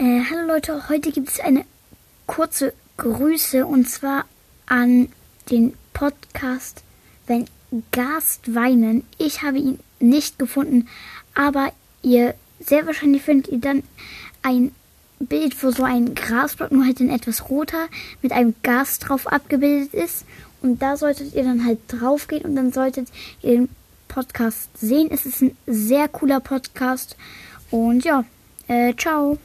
Äh, hallo Leute, heute gibt es eine kurze Grüße und zwar an den Podcast Wenn Gast weinen. Ich habe ihn nicht gefunden, aber ihr sehr wahrscheinlich findet ihr dann ein Bild, wo so ein Grasblock nur halt in etwas roter mit einem Gas drauf abgebildet ist. Und da solltet ihr dann halt drauf gehen und dann solltet ihr den Podcast sehen. Es ist ein sehr cooler Podcast. Und ja, äh, ciao.